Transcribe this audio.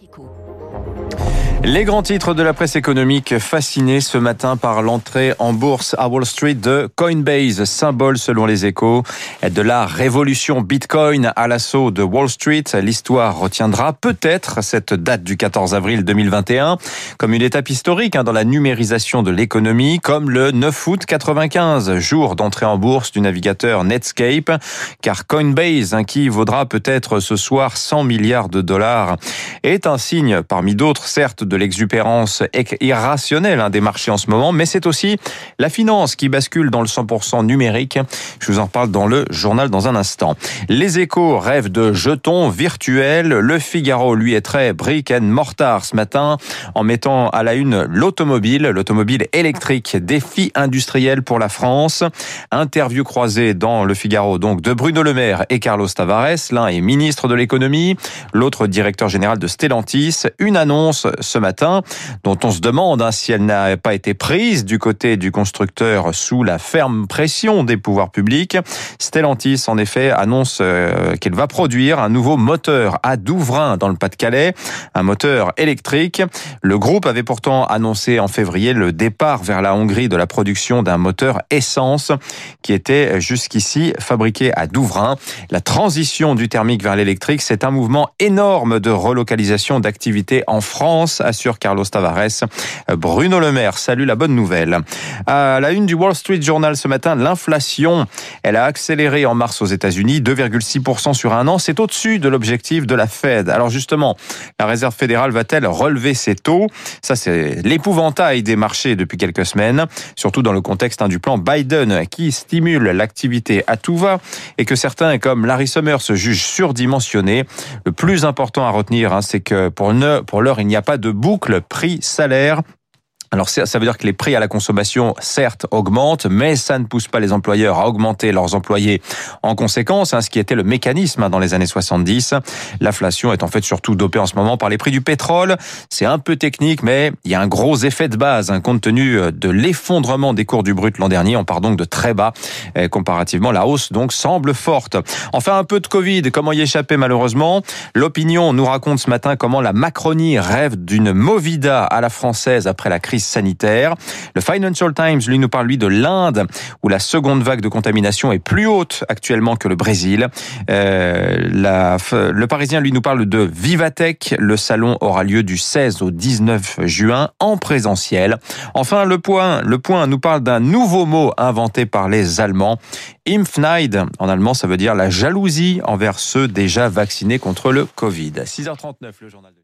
Kiko. Les grands titres de la presse économique fascinés ce matin par l'entrée en bourse à Wall Street de Coinbase, symbole selon les échos de la révolution Bitcoin à l'assaut de Wall Street. L'histoire retiendra peut-être cette date du 14 avril 2021 comme une étape historique hein, dans la numérisation de l'économie, comme le 9 août 95, jour d'entrée en bourse du navigateur Netscape, car Coinbase, hein, qui vaudra peut-être ce soir 100 milliards de dollars, est un signe parmi d'autres, certes, de l'exupérance irrationnelle hein, des marchés en ce moment, mais c'est aussi la finance qui bascule dans le 100% numérique. Je vous en parle dans le journal dans un instant. Les échos rêvent de jetons virtuels. Le Figaro, lui, est très brick and mortar ce matin en mettant à la une l'automobile, l'automobile électrique, défi industriel pour la France. Interview croisée dans le Figaro, donc, de Bruno Le Maire et Carlos Tavares. L'un est ministre de l'économie, l'autre directeur général de Stellantis. Une annonce ce matin, dont on se demande hein, si elle n'a pas été prise du côté du constructeur sous la ferme pression des pouvoirs publics. Stellantis, en effet, annonce euh, qu'elle va produire un nouveau moteur à Douvrin dans le Pas-de-Calais, un moteur électrique. Le groupe avait pourtant annoncé en février le départ vers la Hongrie de la production d'un moteur essence qui était jusqu'ici fabriqué à Douvrin. La transition du thermique vers l'électrique, c'est un mouvement énorme de relocalisation d'activités en France assure Carlos Tavares. Bruno Le Maire salue la bonne nouvelle. À la une du Wall Street Journal ce matin, l'inflation, elle a accéléré en mars aux États-Unis, 2,6% sur un an. C'est au-dessus de l'objectif de la Fed. Alors justement, la Réserve fédérale va-t-elle relever ses taux? Ça, c'est l'épouvantail des marchés depuis quelques semaines, surtout dans le contexte hein, du plan Biden qui stimule l'activité à tout va et que certains, comme Larry Summers, se jugent surdimensionnés. Le plus important à retenir, hein, c'est que pour l'heure, il n'y a pas de boucle prix-salaire alors ça veut dire que les prix à la consommation, certes, augmentent, mais ça ne pousse pas les employeurs à augmenter leurs employés en conséquence, hein, ce qui était le mécanisme hein, dans les années 70. L'inflation est en fait surtout dopée en ce moment par les prix du pétrole. C'est un peu technique, mais il y a un gros effet de base, hein, compte tenu euh, de l'effondrement des cours du brut l'an dernier. On part donc de très bas. comparativement, la hausse donc semble forte. Enfin, un peu de Covid, comment y échapper malheureusement? L'opinion nous raconte ce matin comment la Macronie rêve d'une movida à la française après la sanitaire. Le Financial Times, lui, nous parle, lui, de l'Inde, où la seconde vague de contamination est plus haute actuellement que le Brésil. Euh, le Parisien, lui, nous parle de Vivatech. Le salon aura lieu du 16 au 19 juin en présentiel. Enfin, le point, le point nous parle d'un nouveau mot inventé par les Allemands. Impfneid, en allemand, ça veut dire la jalousie envers ceux déjà vaccinés contre le Covid. 6h39, le journal de